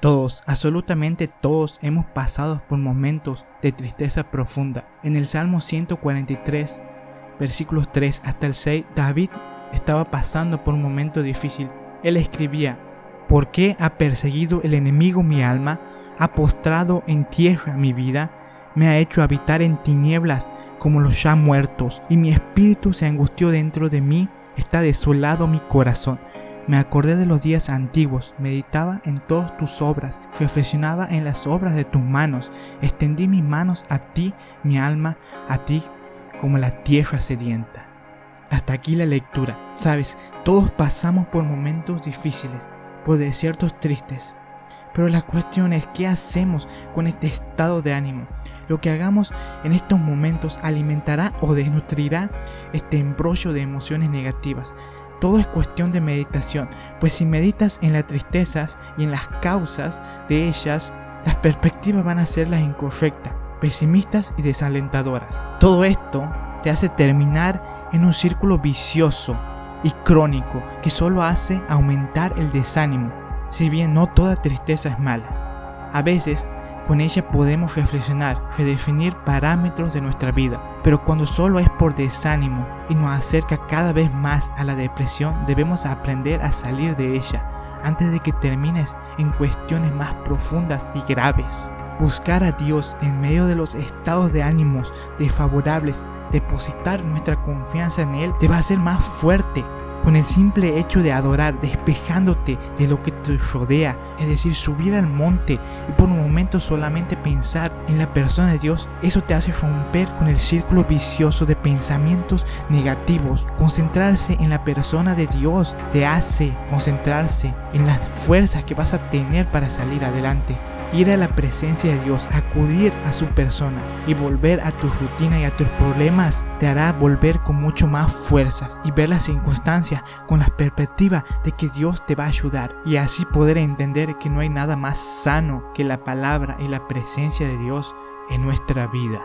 Todos, absolutamente todos, hemos pasado por momentos de tristeza profunda. En el Salmo 143, versículos 3 hasta el 6, David estaba pasando por un momento difícil. Él escribía, ¿por qué ha perseguido el enemigo mi alma? ¿Ha postrado en tierra mi vida? Me ha hecho habitar en tinieblas como los ya muertos, y mi espíritu se angustió dentro de mí, está desolado mi corazón. Me acordé de los días antiguos, meditaba en todas tus obras, reflexionaba en las obras de tus manos, extendí mis manos a ti, mi alma, a ti, como la tierra sedienta. Hasta aquí la lectura. Sabes, todos pasamos por momentos difíciles, por desiertos tristes. Pero la cuestión es qué hacemos con este estado de ánimo. Lo que hagamos en estos momentos alimentará o desnutrirá este embrollo de emociones negativas todo es cuestión de meditación, pues si meditas en las tristezas y en las causas de ellas, las perspectivas van a ser las incorrectas, pesimistas y desalentadoras. Todo esto te hace terminar en un círculo vicioso y crónico que solo hace aumentar el desánimo, si bien no toda tristeza es mala. A veces con ella podemos reflexionar, redefinir parámetros de nuestra vida, pero cuando solo es por desánimo y nos acerca cada vez más a la depresión, debemos aprender a salir de ella antes de que termines en cuestiones más profundas y graves. Buscar a Dios en medio de los estados de ánimos desfavorables, depositar nuestra confianza en Él te va a hacer más fuerte con el simple hecho de adorar, despejándote de lo que te rodea, es decir, subir al monte y por un momento solamente pensar en la persona de Dios, eso te hace romper con el círculo vicioso de pensamientos negativos. Concentrarse en la persona de Dios te hace concentrarse en las fuerzas que vas a tener para salir adelante ir a la presencia de Dios, acudir a su persona y volver a tu rutina y a tus problemas te hará volver con mucho más fuerzas y ver las circunstancias con la perspectiva de que Dios te va a ayudar y así poder entender que no hay nada más sano que la palabra y la presencia de Dios en nuestra vida.